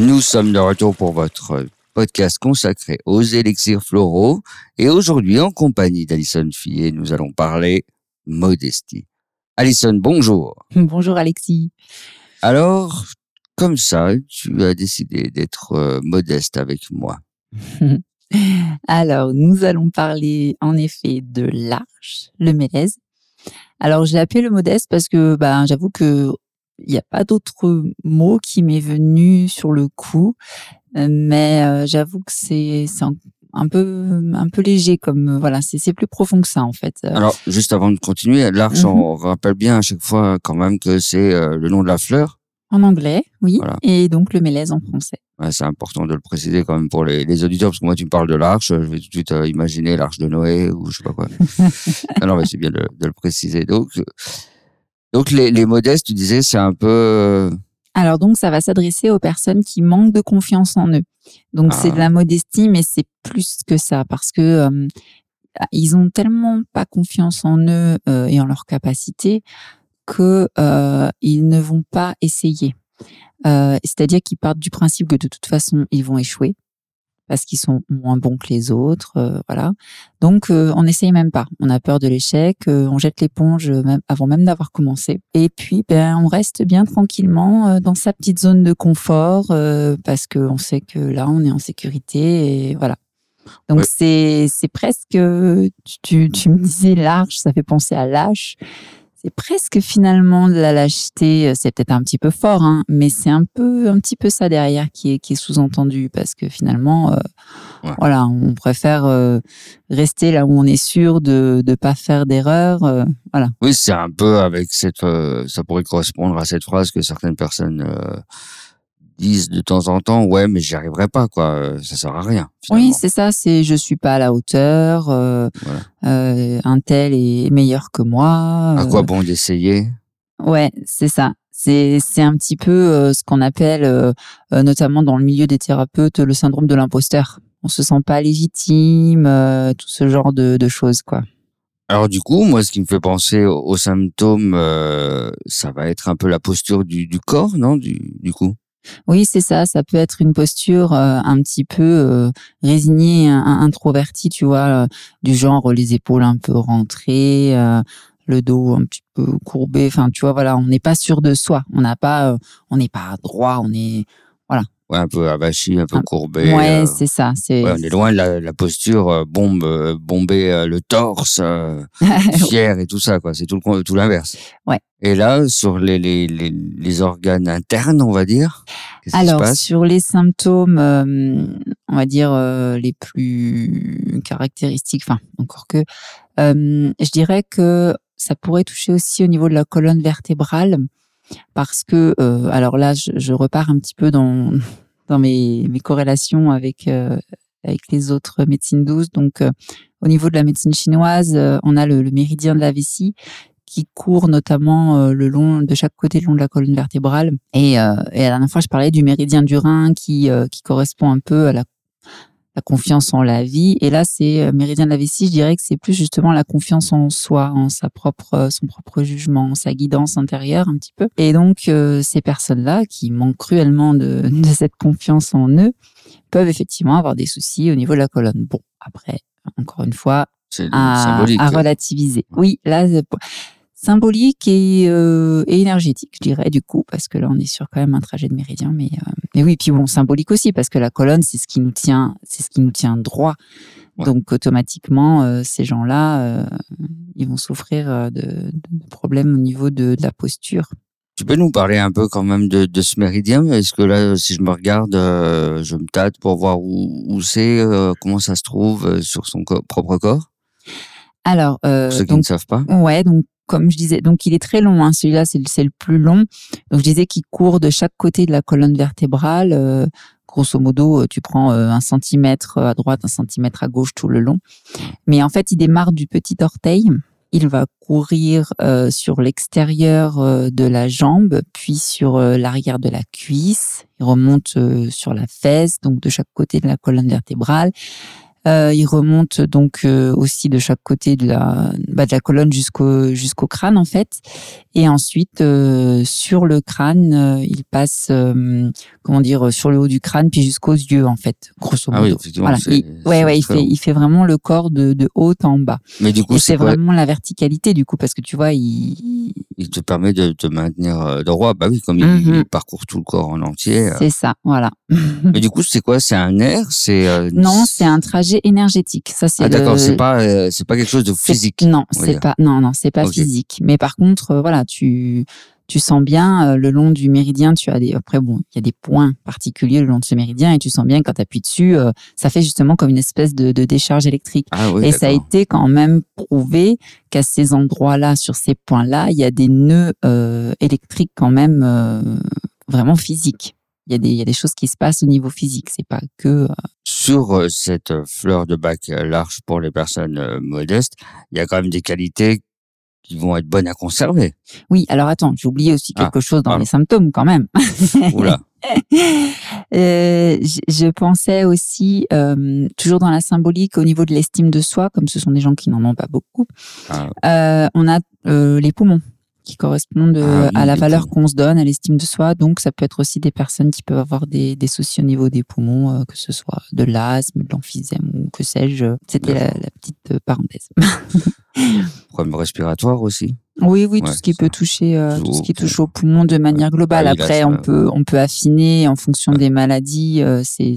Nous sommes de retour pour votre podcast consacré aux élixirs floraux et aujourd'hui en compagnie d'Alison Fillet, nous allons parler modestie. Alison, bonjour. Bonjour Alexis. Alors, comme ça, tu as décidé d'être euh, modeste avec moi. Alors, nous allons parler en effet de l'arche, le mélèze. Alors, j'ai appelé le modeste parce que ben, j'avoue que il n'y a pas d'autre mot qui m'est venu sur le coup, Euh, mais euh, j'avoue que c'est un, un peu un peu léger comme euh, voilà, c'est plus profond que ça en fait. Alors, juste avant de continuer, l'arche, Mhm. on rappelle bien à chaque fois quand même que c'est le nom de la fleur. En anglais, oui, Voilà. et donc le mélèze en français. Ouais, c'est important de le préciser quand même pour les, les auditeurs, parce que moi, tu me parles de l'arche, je vais tout de suite euh, imaginer l'arche de Noé ou je sais pas quoi. non, non, mais c'est bien de, de le préciser. Donc, donc les, les modestes, tu disais, c'est un peu... euh, Alors donc ça va s'adresser aux personnes qui manquent de confiance en eux. Donc c'est Ah. de la modestie, mais c'est plus que ça parce que euh, ils ont tellement pas confiance en eux euh, et en leurs capacités que euh, ils ne vont pas essayer. C'est-à-dire qu'ils partent du principe que de toute façon ils vont échouer parce qu'ils sont moins bons que les autres, euh, voilà. Donc euh, on n'essaye même pas. On a peur de l'échec, euh, on jette l'éponge même avant même d'avoir commencé. Et puis ben on reste bien tranquillement dans sa petite zone de confort parce que on sait que là on est en sécurité et voilà. Donc Ouais. c'est presque tu, tu me disais large, ça fait penser à lâche. C'est presque finalement de la lâcheté. C'est peut-être un petit peu fort, hein, mais c'est un peu, un petit peu ça derrière qui est, qui est sous-entendu parce que finalement, euh, Ouais. voilà, on préfère euh, rester là où on est sûr de ne pas faire d'erreur. euh, voilà. Oui, c'est un peu avec cette... euh, ça pourrait correspondre à cette phrase que certaines personnes euh, disent de temps en temps, ouais, mais j'y arriverai pas, quoi. euh, Ça sert à rien. Oui, c'est ça. C'est je suis pas à la hauteur. Euh, Voilà. euh, un tel est meilleur que moi. À quoi bon d'essayer? Ouais, c'est ça. C'est c'est un petit peu ce qu'on appelle, notamment dans le milieu des thérapeutes, le syndrome de l'imposteur. On se sent pas légitime, tout ce genre de, de choses, quoi. Alors du coup, moi, ce qui me fait penser aux, aux symptômes, euh, ça va être un peu la posture du, du corps, non du, du coup? Oui, c'est ça. Ça peut être une posture euh, un petit peu euh, résignée, introvertie, tu vois, euh, du genre les épaules un peu rentrées, le dos un petit peu courbé. Enfin, tu vois, voilà, on n'est pas sûr de soi. On n'a pas, on n'est pas droit. On est, Ouais, un peu avachi, un peu Un- courbé. ouais, euh, c'est ça. C'est ouais, on est loin de la, la posture euh, bombe, euh, bomber euh, le torse, euh, fier et tout ça, quoi. C'est tout le tout l'inverse. Ouais. Et là, sur les, les, les, les organes internes, on va dire, Alors, sur les symptômes, on va dire les plus caractéristiques, enfin, encore que, je dirais que ça pourrait toucher aussi au niveau de la colonne vertébrale, parce que, euh, alors là, je, repars un petit peu dans, mes, corrélations avec, euh, avec les autres médecines douces. Donc, euh, au niveau de la médecine chinoise, on a le, méridien de la vessie qui court notamment le long de chaque côté le long de la colonne vertébrale. Et, la dernière fois, je parlais du méridien du rein qui, qui correspond un peu à la, la confiance en la vie. Et là, c'est euh, méridien de la vessie, je dirais que c'est plus justement la confiance en soi, en sa propre, euh, son propre jugement, sa guidance intérieure un petit peu. Et donc, euh, ces personnes-là qui manquent cruellement de, de cette confiance en eux peuvent effectivement avoir des soucis au niveau de la colonne. Bon, après, encore une fois, à, relativiser. Oui, là, symbolique et, euh, et énergétique, je dirais, du coup, parce que là, on est sur quand même un trajet de méridien. Mais, euh, mais oui, puis bon, symbolique aussi, parce que la colonne, c'est ce qui nous tient, c'est ce qui nous tient droit. Ouais. Donc, automatiquement, euh, ces gens-là, ils vont souffrir de, de problèmes au niveau de, de la posture. Tu peux nous parler un peu quand même de, de ce méridien? Est-ce que là, si je me regarde, je me tâte pour voir où, où c'est, comment ça se trouve sur son co- propre corps? Alors, euh, Pour ceux qui donc, ne savent pas. Ouais, donc comme je disais, donc il est très long. Hein, Celui-là, c'est le, plus long. Donc je disais qu'il court de chaque côté de la colonne vertébrale. euh, grosso modo, euh, tu prends euh, un centimètre à droite, un centimètre à gauche tout le long. Mais en fait, il démarre du petit orteil. Il va courir sur l'extérieur de la jambe, puis sur l'arrière de la cuisse. Il remonte sur la fesse, donc de chaque côté de la colonne vertébrale. Euh, il remonte donc euh, aussi de chaque côté de la, bah, de la colonne jusqu'au jusqu'au crâne en fait. Et ensuite euh, sur le crâne, euh, il passe euh, comment dire sur le haut du crâne puis jusqu'aux yeux en fait, grosso modo. Ah oui, effectivement. Voilà. Il- ouais, ouais, il fait, il fait vraiment le corps de, de haut en bas. Mais du coup, c'est vraiment la verticalité du coup, parce que tu vois, il, Il te permet de te maintenir euh, droit. Bah oui, comme il, Mhm. il parcourt tout le corps en entier. c'est ça, voilà. Mais du coup, c'est quoi? C'est un nerf C'est euh, non, c'est un trajet énergétique. Ça, c'est Ah d'accord, le- c'est pas euh, c'est pas quelque chose de physique. Non, c'est pas, non, non, c'est pas physique. Mais par contre, euh, voilà, tu, tu sens bien euh, le long du méridien, tu as des, après bon, il y a des points particuliers le long de ce méridien et tu sens bien quand tu appuies dessus, ça fait justement comme une espèce de, de décharge électrique. Ah oui, Et ça a été quand même prouvé qu'à ces endroits-là, sur ces points-là, il y a des nœuds électriques quand même vraiment physiques. Il y, a des, il y a des choses qui se passent au niveau physique. C'est pas que. euh, Sur euh, cette euh, fleur de bac large pour les personnes modestes, il y a quand même des qualités qui vont être bonnes à conserver. Oui, alors attends, j'ai oublié aussi Ah, quelque chose dans les symptômes quand même. Oula. Euh, je, je pensais aussi, euh, toujours dans la symbolique, au niveau de l'estime de soi, comme ce sont des gens qui n'en ont pas beaucoup, Ah, euh, on a les poumons qui correspondent euh, Ah oui, à la valeur qu'on se donne, à l'estime de soi. Donc, ça peut être aussi des personnes qui peuvent avoir des, des soucis au niveau des poumons, euh, que ce soit de l'asthme, de l'emphysème ou que sais-je. C'était la, la petite euh, parenthèse. problème respiratoire aussi. Oui, oui, Ouais, tout ce qui ça. peut toucher, euh, Tout ce qui touche aux poumons de manière globale. Ah Après, on peut, on peut affiner en fonction des maladies. euh, c'est-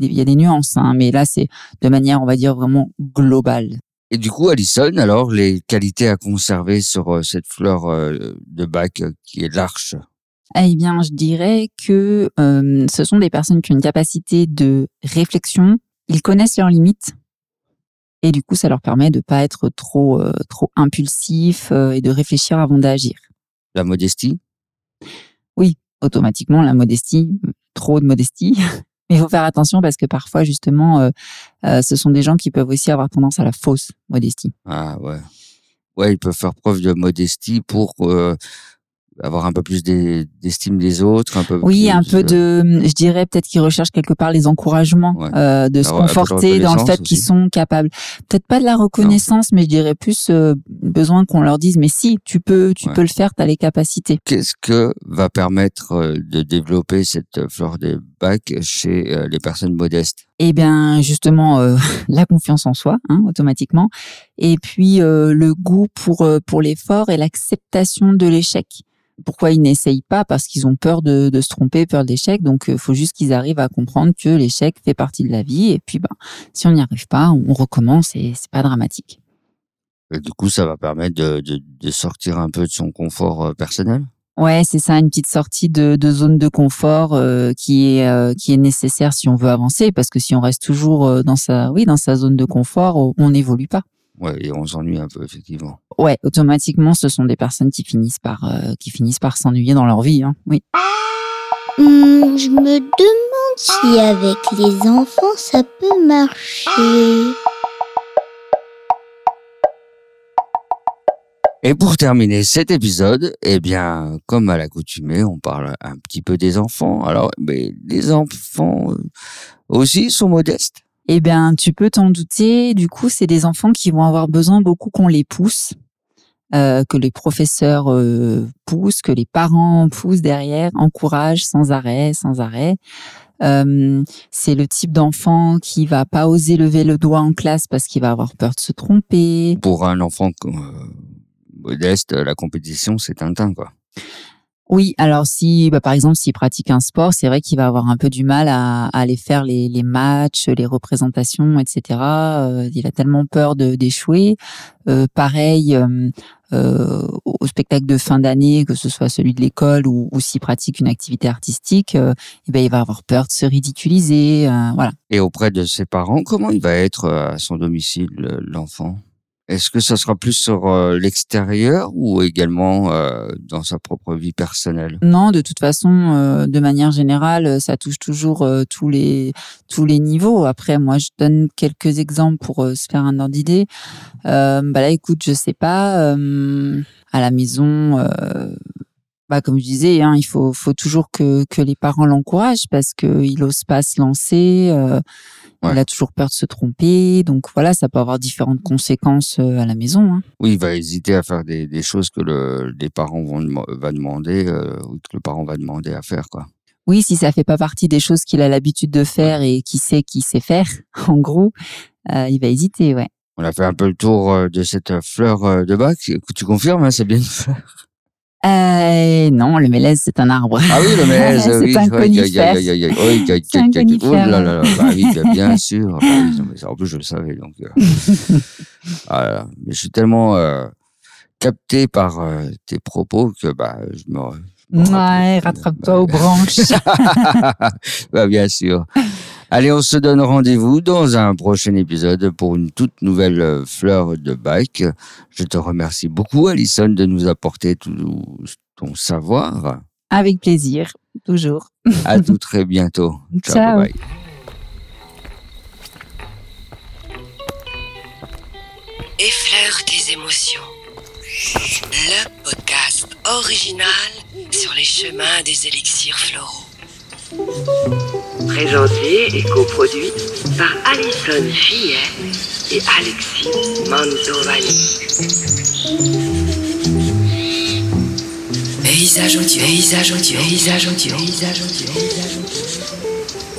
il y a des nuances, hein, mais là, c'est de manière, on va dire, vraiment globale. Et du coup, Alison, alors les qualités à conserver sur euh, cette fleur euh, de bac euh, qui est l'arche? Eh bien, je dirais que euh, ce sont des personnes qui ont une capacité de réflexion. Ils connaissent leurs limites. Et du coup, ça leur permet de pas être trop, euh, trop impulsif euh, et de réfléchir avant d'agir. La modestie? automatiquement la modestie, trop de modestie. Mais il faut faire attention parce que parfois, justement, euh, euh, ce sont des gens qui peuvent aussi avoir tendance à la fausse modestie. Ah ouais. Ouais, ils peuvent faire preuve de modestie pour euh, avoir un peu plus d'e- d'estime des autres, un peu Oui, plus, un peu euh, de, je dirais peut-être qu'ils recherchent quelque part les encouragements, Ouais. euh, de se Alors, conforter dans le fait qu'ils sont capables. Peut-être pas de la reconnaissance, mais je dirais plus euh, besoin qu'on leur dise, mais si, tu peux, tu Ouais. peux le faire, tu as les capacités. Qu'est-ce que va permettre euh, de développer cette euh, fleur des bacs chez les personnes modestes? Eh bien, justement, euh, la confiance en soi, hein, automatiquement, et puis euh, le goût pour pour l'effort et l'acceptation de l'échec. Pourquoi ils n'essayent pas? Parce qu'ils ont peur de, de se tromper, peur de l'échec. Donc, il faut juste qu'ils arrivent à comprendre que l'échec fait partie de la vie. Et puis, ben, si on n'y arrive pas, on recommence et c'est pas dramatique. Et Du coup, ça va permettre de, de, de sortir un peu de son confort euh, personnel? Ouais, c'est ça, une petite sortie de, de zone de confort euh, qui est euh, qui est nécessaire si on veut avancer. Parce que si on reste toujours euh, dans sa oui dans sa zone de confort, on n'évolue pas. Ouais, et on s'ennuie un peu effectivement. Ouais, automatiquement, ce sont des personnes qui finissent par euh, qui finissent par s'ennuyer dans leur vie. Hein. Oui. Hmm, je me demande si avec les enfants ça peut marcher. Et pour terminer cet épisode, eh bien, comme à l'accoutumée, on parle un petit peu des enfants. Alors, mais les enfants euh, aussi sont modestes? Eh bien, tu peux t'en douter. Du coup, c'est des enfants qui vont avoir besoin beaucoup qu'on les pousse, euh, que les professeurs euh, poussent, que les parents poussent derrière, encouragent sans arrêt, sans arrêt. Euh, c'est le type d'enfant qui va pas oser lever le doigt en classe parce qu'il va avoir peur de se tromper. Pour un enfant modeste, la compétition, c'est Tintin, quoi. Oui, alors si, bah, par exemple, s'il pratique un sport, c'est vrai qu'il va avoir un peu du mal à, à aller faire les, les matchs, les représentations, etc. Euh, il a tellement peur d'échouer. Euh, pareil, euh, euh, au spectacle de fin d'année, que ce soit celui de l'école ou, ou s'il pratique une activité artistique, euh, eh ben, il va avoir peur de se ridiculiser. euh, voilà. Et auprès de ses parents, comment il va être à son domicile, l'enfant? Est-ce que ça sera plus sur euh, l'extérieur ou également euh, dans sa propre vie personnelle? Non, de toute façon, euh, de manière générale, ça touche toujours euh, tous les tous les niveaux. Après, moi, je donne quelques exemples pour euh, se faire un ordre d'idée. Euh, bah là, écoute, je sais pas. euh, à la maison, euh, bah comme je disais, hein, il faut faut toujours que que les parents l'encouragent parce que il ose pas se lancer. euh, Ouais. Il a toujours peur de se tromper, donc voilà, ça peut avoir différentes conséquences euh, à la maison. Hein. Oui, il va hésiter à faire des, des choses que le, les parents vont va demander euh, ou que le parent va demander à faire quoi. Oui, si ça fait pas partie des choses qu'il a l'habitude de faire et qui sait qu'il sait faire, en gros, euh, il va hésiter, ouais. On a fait un peu le tour de cette fleur de bac. Tu confirmes, hein, c'est bien une fleur? Euh, non, le mélèze, c'est un arbre. Ah oui, le mélèze, C'est oui. un conifère. C'est un aïe, Oh conifère. là là bah oui, bien, bien sûr. Bah oui, mais en plus, je le savais. Donc, euh. Ah là là, mais je suis tellement euh, capté par euh, tes propos que bah, je me. Ouais, rattrape-toi aux branches. bah, bien sûr. Allez, on se donne rendez-vous dans un prochain épisode pour une toute nouvelle euh, fleur de bac. Je te remercie beaucoup, Alison, de nous apporter tout ton savoir. Avec plaisir, toujours. À tout très bientôt. Ciao, Ciao. bye. bye. Effleure tes émotions. Le podcast original sur les chemins des élixirs floraux. Présenté et coproduit par Alison Fillet et Alexis Mantovani. Paysage audio, paysage audio, paysage audio, paysage audio, paysage.